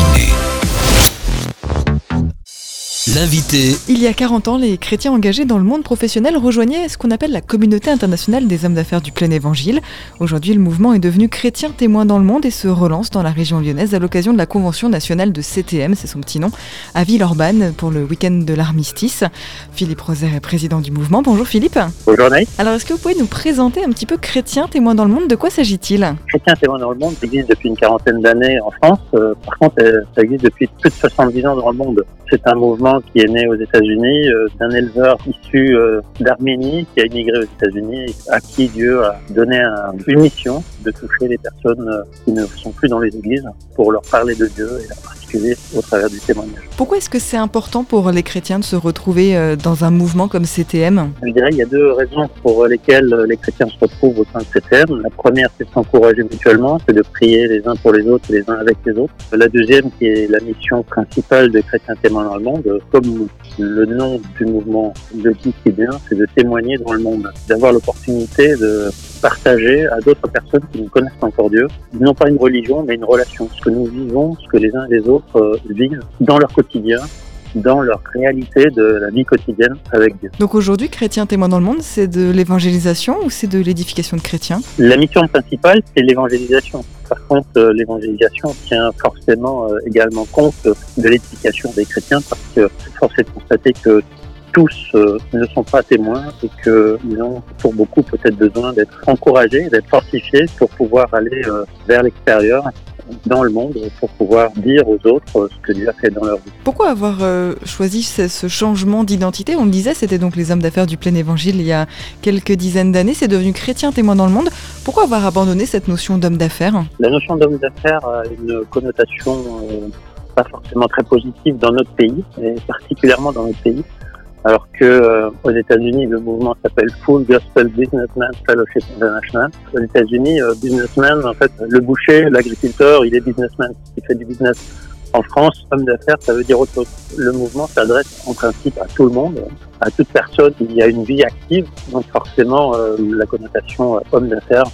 matinée. L'invité. Il y a 40 ans, les chrétiens engagés dans le monde professionnel rejoignaient ce qu'on appelle la communauté internationale des hommes d'affaires du plein évangile. Aujourd'hui, le mouvement est devenu chrétien témoin dans le monde et se relance dans la région lyonnaise à l'occasion de la convention nationale de CTM, c'est son petit nom, à Villeurbanne pour le week-end de l'armistice. Philippe Roser est président du mouvement. Bonjour Philippe. Bonjour Naïs. Alors, est-ce que vous pouvez nous présenter un petit peu chrétien témoin dans le monde? De quoi s'agit-il? Chrétien témoin dans le monde existe depuis une quarantaine d'années en France. Euh, par contre, euh, ça existe depuis plus de 70 ans dans le monde. C'est un mouvement qui est né aux États-Unis euh, d'un éleveur issu euh, d'Arménie qui a immigré aux États-Unis, à qui Dieu a donné un- une mission de toucher les personnes euh, qui ne sont plus dans les églises pour leur parler de Dieu et en particulier au travers du témoignage. Pourquoi est-ce que c'est important pour les chrétiens de se retrouver euh, dans un mouvement comme CTM Je dirais qu'il y a deux raisons pour lesquelles les chrétiens se retrouvent au sein de CTM. La première, c'est de s'encourager mutuellement, c'est de prier les uns pour les autres les uns avec les autres. La deuxième, qui est la mission principale des chrétiens témoins dans le monde, comme le nom du mouvement le dit si bien, c'est de témoigner dans le monde, d'avoir l'opportunité de partager à d'autres personnes qui ne connaissent pas encore Dieu, non pas une religion, mais une relation, ce que nous vivons, ce que les uns et les autres euh, vivent dans leur quotidien, dans leur réalité de la vie quotidienne avec Dieu. Donc aujourd'hui, chrétien témoin dans le monde, c'est de l'évangélisation ou c'est de l'édification de chrétiens? La mission principale, c'est l'évangélisation. Par contre, euh, l'évangélisation tient forcément euh, également compte de l'éducation des chrétiens parce que force est de constater que tous euh, ne sont pas témoins et qu'ils ont pour beaucoup peut-être besoin d'être encouragés, d'être fortifiés pour pouvoir aller euh, vers l'extérieur, dans le monde, pour pouvoir dire aux autres euh, ce que Dieu a fait dans leur vie. Pourquoi avoir euh, choisi ce, ce changement d'identité? On le disait, c'était donc les hommes d'affaires du plein évangile il y a quelques dizaines d'années. C'est devenu chrétien témoin dans le monde. Pourquoi avoir abandonné cette notion d'homme d'affaires? La notion d'homme d'affaires a une connotation pas forcément très positive dans notre pays, et particulièrement dans notre pays. Alors que euh, aux États-Unis, le mouvement s'appelle Full Gospel Businessman Fellowship International. Aux États-Unis, euh, businessman, en fait, le boucher, l'agriculteur, il est businessman, il fait du business. En France, homme d'affaires, ça veut dire autre chose. Le mouvement s'adresse en principe à tout le monde, à toute personne qui a une vie active. Donc forcément, euh, la connotation euh, homme d'affaires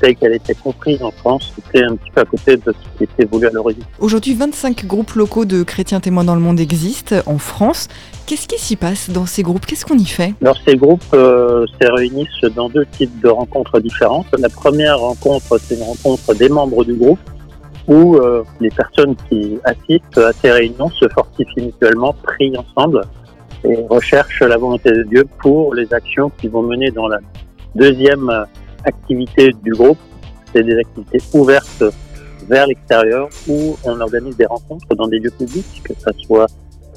telle qu'elle était comprise en France, c'était un petit peu à côté de ce qui était voulu à l'origine. Aujourd'hui, 25 groupes locaux de chrétiens témoins dans le monde existent en France. Qu'est-ce qui s'y passe dans ces groupes? Qu'est-ce qu'on y fait? Alors ces groupes euh, se réunissent dans deux types de rencontres différentes. La première rencontre, c'est une rencontre des membres du groupe où euh, les personnes qui assistent à ces réunions se fortifient mutuellement, prient ensemble et recherchent la volonté de Dieu pour les actions qu'ils vont mener dans la deuxième euh, activité du groupe. C'est des activités ouvertes vers l'extérieur où on organise des rencontres dans des lieux publics, que ce soit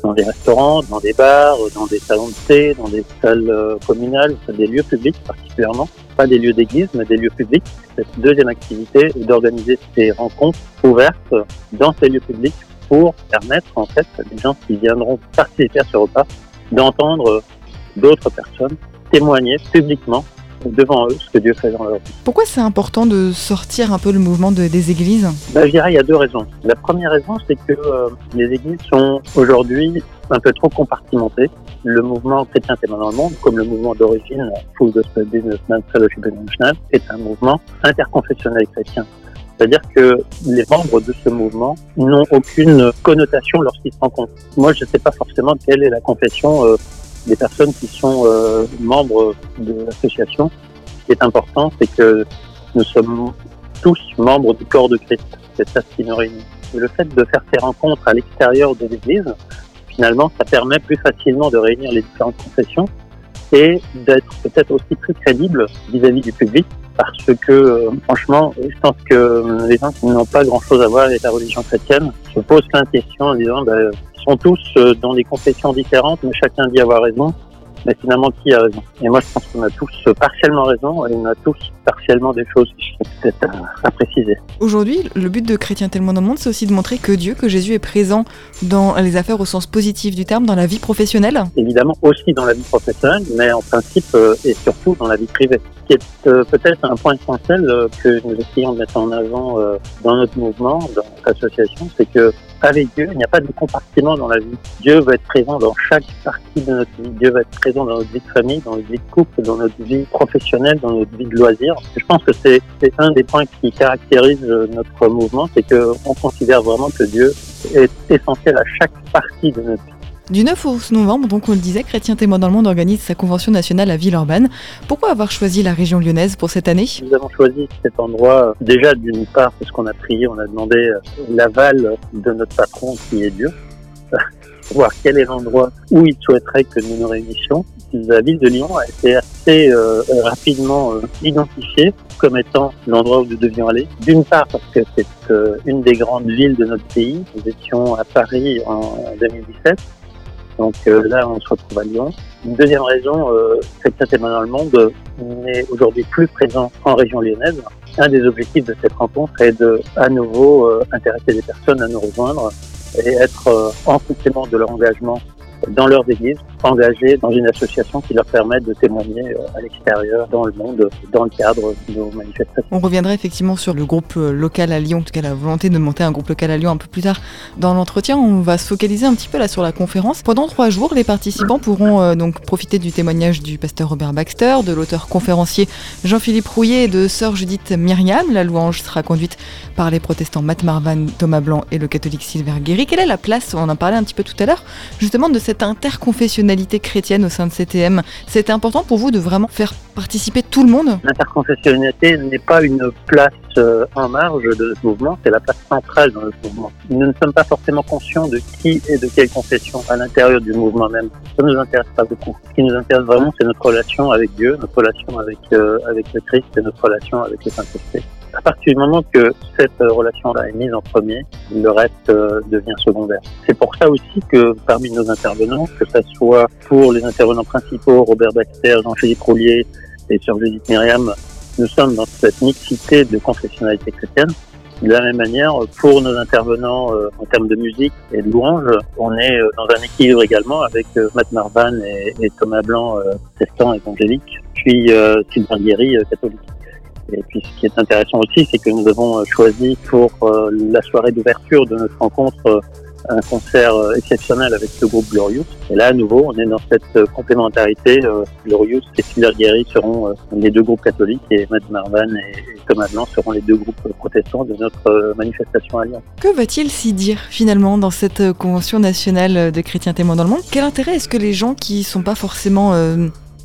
dans des restaurants, dans des bars, dans des salons de thé, dans des salles euh, communales, des lieux publics particulièrement, pas des lieux d'église, mais des lieux publics. Cette deuxième activité est d'organiser ces rencontres ouvertes dans ces lieux publics pour permettre en fait à des gens qui viendront participer à ce repas d'entendre d'autres personnes témoigner publiquement devant eux ce que Dieu fait dans leur vie. Pourquoi c'est important de sortir un peu le mouvement de- des églises Ben, je dirais il y a deux raisons. La première raison, c'est que euh, les églises sont aujourd'hui un peu trop compartimentées. Le mouvement chrétien témoin dans le monde, comme le mouvement d'origine Full Gospel Businessman Fellowship International, est un mouvement interconfessionnel chrétien. C'est-à-dire que les membres de ce mouvement n'ont aucune connotation lorsqu'ils se rencontrent. Moi, je ne sais pas forcément quelle est la confession euh, des personnes qui sont euh, membres de l'association. Ce qui est important, c'est que nous sommes tous membres du corps de Christ. C'est ça qui nous réunit. Le fait de faire ces rencontres à l'extérieur de l'Église, finalement, ça permet plus facilement de réunir les différentes confessions et d'être peut-être aussi plus crédible vis-à-vis du public parce que, euh, franchement, je pense que euh, les gens qui n'ont pas grand-chose à voir avec la religion chrétienne se posent plein de questions en disant, ils sont tous euh, dans des confessions différentes, mais chacun dit avoir raison. Mais finalement, qui a raison? Et moi, je pense qu'on a tous euh, partiellement raison et on a tous partiellement des choses qui sont peut-être à, à préciser. Aujourd'hui, le but de Chrétien tellement dans le monde, c'est aussi de montrer que Dieu, que Jésus est présent dans les affaires au sens positif du terme, dans la vie professionnelle. évidemment aussi dans la vie professionnelle, mais en principe euh, et surtout dans la vie privée. Ce qui est euh, peut-être un point essentiel euh, que nous essayons de mettre en avant dans notre mouvement, dans notre association, c'est que avec Dieu, il n'y a pas de compartiment dans la vie. Dieu va être présent dans chaque partie de notre vie. Dieu va être présent dans notre vie de famille, dans notre vie de couple, dans notre vie professionnelle, dans notre vie de loisirs. Je pense que c'est un des points qui caractérise euh, notre mouvement, c'est qu'on considère vraiment que Dieu est essentiel à chaque partie de notre vie. Du 9 au 11 novembre, donc on le disait, Chrétien Témoin dans le Monde organise sa convention nationale à Villeurbanne. Pourquoi avoir choisi la région lyonnaise pour cette année? Nous avons choisi cet endroit déjà d'une part parce qu'on a prié, on a demandé euh, l'aval de notre patron qui est Dieu, voir quel est l'endroit où il souhaiterait que nous nous réunissions. La ville de Lyon a été assez euh, rapidement euh, identifiée comme étant l'endroit où nous devions aller. D'une part parce que c'est euh, une des grandes villes de notre pays. Nous étions à Paris en 2017 donc euh, là, on se retrouve à Lyon. Une deuxième raison, euh, c'est que Saint-Émile dans le monde n'est aujourd'hui plus présent en région lyonnaise. Un des objectifs de cette rencontre est de, à nouveau, euh, intéresser des personnes à nous rejoindre et être euh, en complément de leur engagement dans leurs églises, engagés dans une association qui leur permet de témoigner euh, à l'extérieur, dans le monde, dans le cadre de nos manifestations. On reviendra effectivement sur le groupe euh, local à Lyon, en tout cas la volonté de monter un groupe local à Lyon un peu plus tard dans l'entretien. On va se focaliser un petit peu là sur la conférence. Pendant trois jours, les participants pourront euh, donc profiter du témoignage du pasteur Robert Baxter, de l'auteur conférencier Jean-Philippe Rouillet et de sœur Judith Myriam. La louange sera conduite par les protestants Matt Marvan, Thomas Blanc et le catholique Sylvain Guéry. Quelle est la place, on en parlait un petit peu tout à l'heure, justement de cette interconfessionnalité chrétienne au sein de CTM C'était important pour vous de vraiment faire participer tout le monde? L'interconfessionnalité n'est pas une place euh, en marge de ce mouvement, c'est la place centrale dans ce mouvement. Nous ne sommes pas forcément conscients de qui et de quelle confession à l'intérieur du mouvement même. Ça ne nous intéresse pas beaucoup. Ce qui nous intéresse vraiment, c'est notre relation avec Dieu, notre relation avec, euh, avec le Christ et notre relation avec le Saint-Esprit. À partir du moment que cette euh, relation-là est mise en premier, le reste euh, devient secondaire. C'est pour ça aussi que parmi nos intervenants, que ce soit pour les intervenants principaux, Robert Baxter, Jean-Philippe Roulier et Sœur Judith Myriam, nous sommes dans cette mixité de confessionnalité chrétienne. De la même manière, pour nos intervenants euh, en termes de musique et de louange, on est euh, dans un équilibre également avec Matt Marvan et, Thomas Blanc, protestant évangélique, puis Sylvain Guéry, catholique. Et puis ce qui est intéressant aussi, c'est que nous avons euh, choisi pour euh, la soirée d'ouverture de notre rencontre euh, un concert exceptionnel avec le groupe Glorious. Et là, à nouveau, on est dans cette complémentarité. Glorious et Sylvain Guéry seront les deux groupes catholiques et Matt Marvan et, Thomas Blanc seront les deux groupes protestants de notre manifestation à Lyon. Que va-t-il s'y dire finalement dans cette convention nationale de chrétiens témoins dans le monde? Quel intérêt est-ce que les gens qui sont pas forcément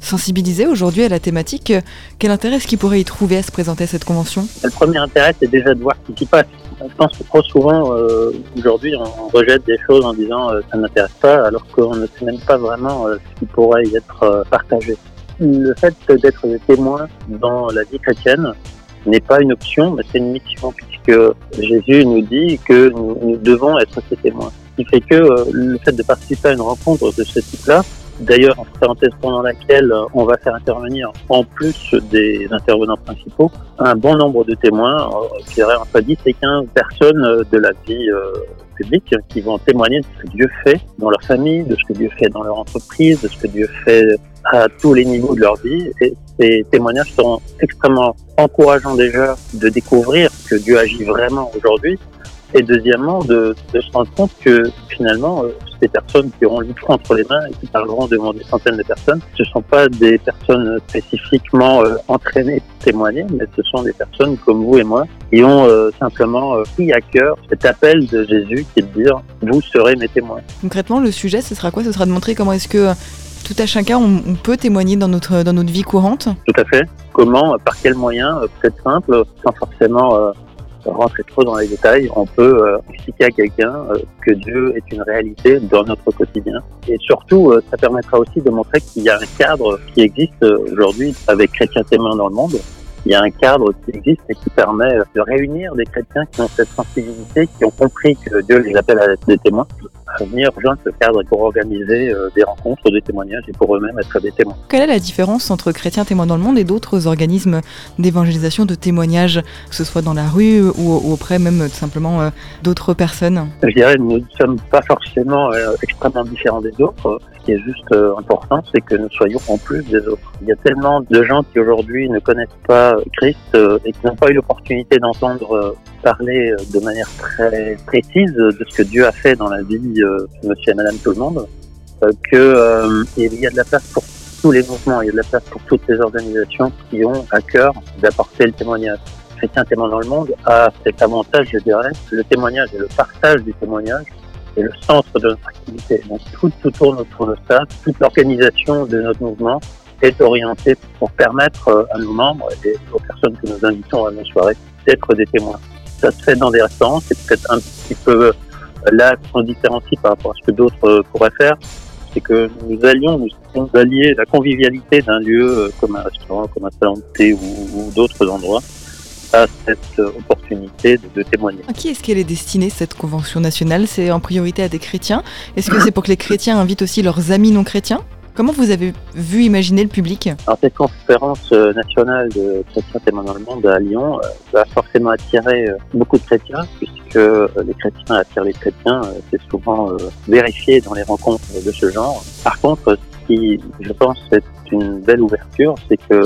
sensibilisés aujourd'hui à la thématique, euh, quel intérêt est-ce qu'ils pourraient y trouver à se présenter à cette convention? Le premier intérêt, c'est déjà de voir ce qui passe. Je pense que trop souvent, euh, aujourd'hui, on, rejette des choses en disant euh, ça ne m'intéresse pas, alors qu'on ne sait même pas vraiment euh, ce qui pourrait y être partagé. Le fait d'être des témoins dans la vie chrétienne n'est pas une option, mais c'est une mission, puisque Jésus nous dit que nous, nous devons être ses témoins. Ce qui fait que le fait de participer à une rencontre de ce type-là, D'ailleurs, en parenthèse, pendant laquelle euh, on va faire intervenir, en plus des intervenants principaux, un bon nombre de témoins, euh, je dirais entre 10 et 15 personnes euh, de la vie euh, publique qui vont témoigner de ce que Dieu fait dans leur famille, de ce que Dieu fait dans leur entreprise, de ce que Dieu fait à tous les niveaux de leur vie. Et ces témoignages seront extrêmement encourageants déjà de découvrir que Dieu agit vraiment aujourd'hui. Et deuxièmement, de, de se rendre compte que finalement, ces personnes qui auront le micro entre les mains et qui parleront devant des centaines de personnes, ce ne sont pas des personnes spécifiquement euh, entraînées pour témoigner, mais ce sont des personnes comme vous et moi qui ont euh, simplement euh, pris à cœur cet appel de Jésus qui est de dire vous serez mes témoins. Concrètement, le sujet, ce sera quoi? Ce sera de montrer comment est-ce que tout à chacun, on, on peut témoigner dans notre, dans notre vie courante? Tout à fait. Comment, par quels moyens, peut-être simple, sans forcément rentrer trop dans les détails, on peut euh, expliquer à quelqu'un euh, que Dieu est une réalité dans notre quotidien. Et surtout, euh, ça permettra aussi de montrer qu'il y a un cadre qui existe euh, aujourd'hui avec Chrétiens témoins dans le monde. Il y a un cadre qui existe et qui permet euh, de réunir des chrétiens qui ont cette sensibilité, qui ont compris que Dieu les appelle à être des témoins, à venir rejoindre ce cadre pour organiser euh, des rencontres, des témoignages et pour eux-mêmes être des témoins. Quelle est la différence entre Chrétiens témoins dans le monde et d'autres organismes d'évangélisation, de témoignage, que ce soit dans la rue ou, auprès même euh, tout simplement d'autres personnes? Je dirais nous ne sommes pas forcément extrêmement différents des autres. Qui est juste euh, important, c'est que nous soyons en plus des autres. Il y a tellement de gens qui aujourd'hui ne connaissent pas Christ euh, et qui n'ont pas eu l'opportunité d'entendre euh, parler euh, de manière très précise de ce que Dieu a fait dans la vie euh, de monsieur et madame tout le monde, euh, que euh, y a de la place pour tous les mouvements, il y a de la place pour toutes les organisations qui ont à cœur d'apporter le témoignage. Chrétien témoin dans le monde a cet avantage, je dirais, le témoignage et le partage du témoignage est le centre de notre activité. Donc tout, tourne autour de ça, toute l'organisation de notre mouvement est orientée pour permettre euh, à nos membres et aux personnes que nous invitons à nos soirées d'être des témoins. Ça se fait dans des restaurants, c'est peut-être un petit peu euh, là qu'on différencie par rapport à ce que d'autres euh, pourraient faire, c'est que nous allions, nous allier la convivialité d'un lieu comme un restaurant, comme un salon de thé ou d'autres endroits à cette opportunité de, de, témoigner. À qui est-ce qu'elle est destinée, cette convention nationale? C'est en priorité à des chrétiens Est-ce que c'est pour que les chrétiens invitent aussi leurs amis non chrétiens? Comment vous avez vu imaginer le public? Alors cette conférence euh, nationale de chrétiens témoins dans le monde à Lyon euh, va forcément attirer euh, beaucoup de chrétiens puisque les chrétiens attirent les chrétiens. C'est souvent vérifié dans les rencontres de ce genre. Par contre, ce qui, je pense, est une belle ouverture, c'est que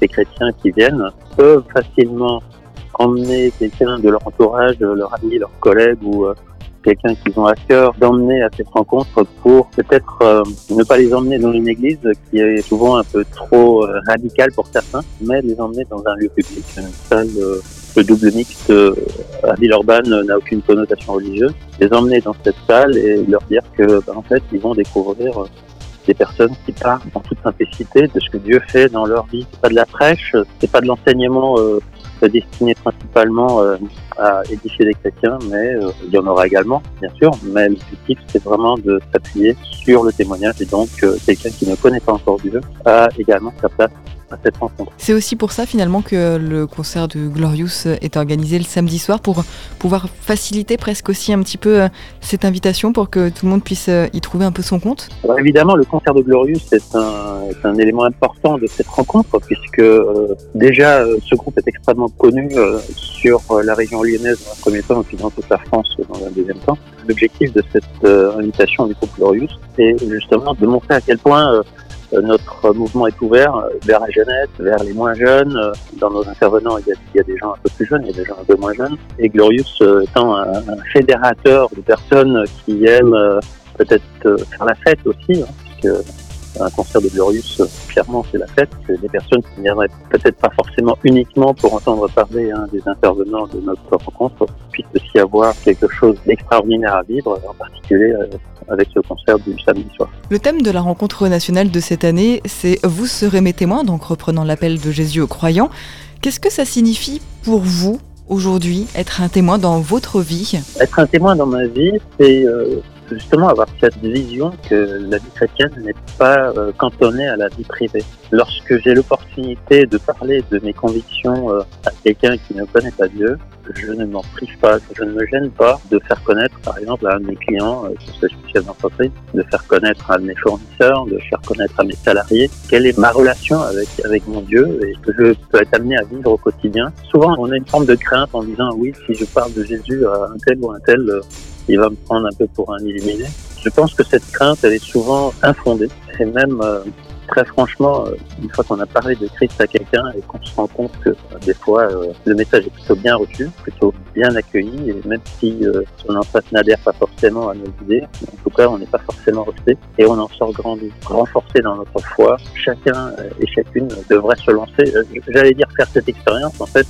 ces chrétiens qui viennent peuvent facilement emmener quelqu'un de leur entourage, leur ami, leur collègue ou quelqu'un qu'ils ont à cœur d'emmener à cette rencontre pour peut-être euh, ne pas les emmener dans une église qui est souvent un peu trop euh, radicale pour certains, mais les emmener dans un lieu public, une salle euh, le double mixte à Villeurbanne n'a aucune connotation religieuse. Les emmener dans cette salle et leur dire que bah, en fait ils vont découvrir des personnes qui parlent en toute simplicité de ce que Dieu fait dans leur vie. C'est pas de la prêche, c'est pas de l'enseignement destiné principalement à édifier des chrétiens, mais euh, il y en aura également, bien sûr. Mais l'objectif, c'est vraiment de s'appuyer sur le témoignage et donc euh, quelqu'un qui ne connaît pas encore Dieu a également sa place c'est aussi pour ça finalement que le concert de Glorious est organisé le samedi soir pour pouvoir faciliter presque aussi un petit peu euh, cette invitation pour que tout le monde puisse euh, y trouver un peu son compte. évidemment, le concert de Glorious est un, est un élément important de cette rencontre puisque euh, déjà ce groupe est extrêmement connu sur la région lyonnaise dans un premier temps et puis dans toute la France dans un deuxième temps. L'objectif de cette invitation du groupe Glorious, c'est justement de montrer à quel point notre mouvement est ouvert euh, vers la jeunesse, vers les moins jeunes. Euh, dans nos intervenants, il y, a, il y, a, des gens un peu plus jeunes, il y a des gens un peu moins jeunes. Et Glorious étant un, un fédérateur de personnes qui aiment peut-être faire la fête aussi, hein, puisque un concert de Glorious, clairement, c'est la fête. Que des personnes qui viendraient peut-être pas forcément uniquement pour entendre parler hein, des intervenants de notre rencontre puissent aussi avoir quelque chose d'extraordinaire à vivre, en particulier avec ce concert du samedi soir. Le thème de la rencontre nationale de cette année, c'est Vous serez mes témoins, donc reprenant l'appel de Jésus aux croyants. Qu'est-ce que ça signifie pour vous aujourd'hui, être un témoin dans votre vie? Être un témoin dans ma vie, c'est euh, justement avoir cette vision que la vie chrétienne n'est pas euh, cantonnée à la vie privée. Lorsque j'ai l'opportunité de parler de mes convictions euh, à quelqu'un qui ne connaît pas Dieu, je ne m'en prive pas, je ne me gêne pas de faire connaître, par exemple, à un de mes clients, euh, je suis chef d'entreprise, de faire connaître à mes fournisseurs, de faire connaître à mes salariés quelle est ma relation avec, avec mon Dieu et que je peux être amené à vivre au quotidien. Souvent, on a une forme de crainte en disant, oui, si je parle de Jésus à un tel ou un tel, il va me prendre un peu pour un illuminé. Je pense que cette crainte, elle est souvent infondée. Et même, euh, très franchement, euh, une fois qu'on a parlé de Christ à quelqu'un et qu'on se rend compte que euh, des fois, le message est plutôt bien reçu, plutôt bien accueilli, et même si on en face n'adhère pas forcément à nos idées, en tout cas, on n'est pas forcément rejeté et on en sort grandi, renforcé dans notre foi. Chacun et chacune devrait se lancer. J'allais dire faire cette expérience, en fait,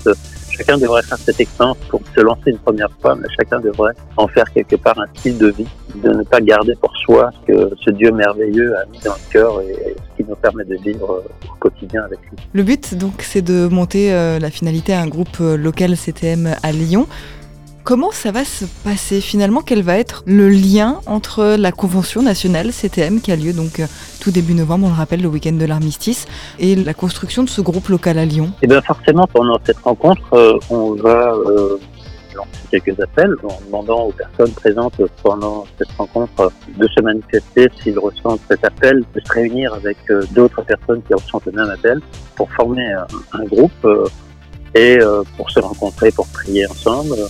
chacun devrait faire cette expérience pour se lancer une première fois, mais chacun devrait en faire quelque part un style de vie, de ne pas garder pour soi ce que ce Dieu merveilleux a mis dans le cœur et ce qui nous permet de vivre au quotidien avec lui. Le but, donc, c'est de monter euh, la finalité à un groupe euh, local CTM à Lyon. Comment ça va se passer finalement Quel va être le lien entre la convention nationale CTM qui a lieu donc euh, tout début novembre, on le rappelle, le week-end de l'armistice, et la construction de ce groupe local à Lyon? Eh bien forcément, pendant cette rencontre, euh, on va euh, lancer quelques appels en demandant aux personnes présentes pendant cette rencontre de se manifester s'ils ressentent cet appel, de se réunir avec d'autres personnes qui ressentent le même appel pour former un, groupe et pour se rencontrer, pour prier ensemble. euh,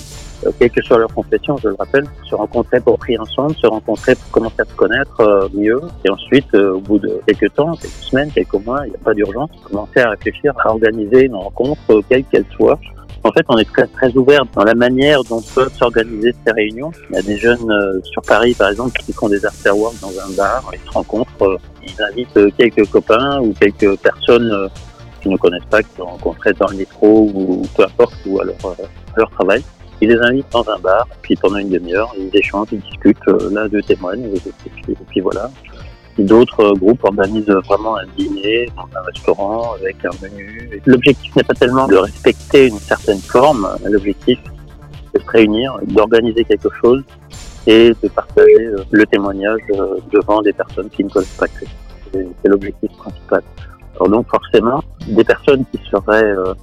quelle que soit leur confession, je le rappelle, se rencontrer pour prier ensemble, se rencontrer pour commencer à se connaître euh, mieux, et ensuite, euh, au bout de quelques temps, quelques semaines, quelques mois, il n'y a pas d'urgence, commencer à réfléchir à organiser une rencontre, quelle qu'elle soit. En fait, on est très, très ouvert dans la manière dont peuvent s'organiser ces réunions. Il y a des jeunes sur Paris, par exemple, qui font des after-work dans un bar, ils se rencontrent, ils invitent quelques copains ou quelques personnes qui ne connaissent pas, qui ont rencontré dans le métro ou peu importe, ou à leur, à leur travail Ils les invitent dans un bar, puis pendant une demi-heure, ils échangent, ils discutent, l'un d'eux témoigne, et puis, voilà. D'autres groupes organisent vraiment un dîner dans un restaurant avec un menu. L'objectif n'est pas tellement de respecter une certaine forme, l'objectif c'est de se réunir, d'organiser quelque chose et de partager euh, le témoignage euh, devant des personnes qui ne connaissent pas Christ. C'est l'objectif principal. Alors donc forcément, des personnes qui seraient euh,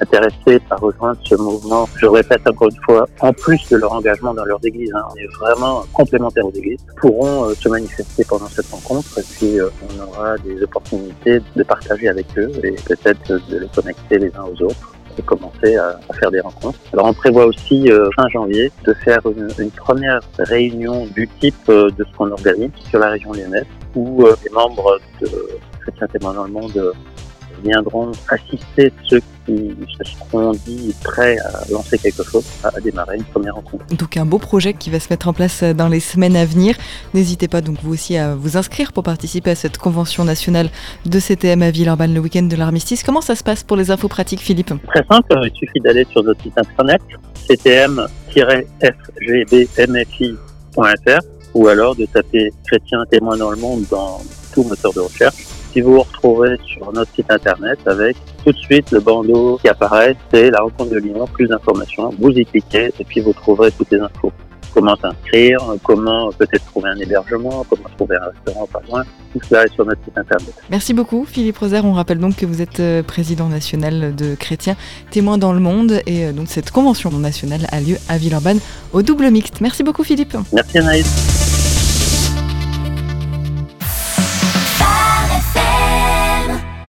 intéressés par rejoindre ce mouvement, je répète encore une fois, en plus de leur engagement dans leurs églises, hein, on est vraiment complémentaires aux églises, pourront euh, se manifester pendant cette rencontre et puis euh, on aura des opportunités de partager avec eux et peut-être de les connecter les uns aux autres et commencer à, faire des rencontres. Alors on prévoit aussi euh, fin janvier de faire une, première réunion du type de ce qu'on organise sur la région lyonnaise où les membres de Chrétiens témoins dans le monde viendront assister ceux qui se seront dit prêts à lancer quelque chose, à démarrer une première rencontre. Donc un beau projet qui va se mettre en place dans les semaines à venir. N'hésitez pas donc vous aussi à vous inscrire pour participer à cette convention nationale de CTM à Villeurbanne le week-end de l'armistice. Comment ça se passe pour les infos pratiques, Philippe? Très simple, il suffit d'aller sur notre site internet ctm-fgbmfi.fr ou alors de taper chrétien témoin dans le monde dans tout moteur de recherche si vous retrouvez sur notre site internet avec tout de suite le bandeau qui apparaît, c'est la rencontre de Lyon, plus d'informations. Vous y cliquez et puis vous trouverez toutes les infos. Comment s'inscrire, comment peut-être trouver un hébergement, comment trouver un restaurant pas loin. Tout cela est sur notre site internet. Merci beaucoup Philippe Roser. On rappelle donc que vous êtes euh, président national de Chrétiens témoins dans le monde et euh, donc cette convention nationale a lieu à Villeurbanne au double mixte. Merci beaucoup Philippe. Merci Anaïs.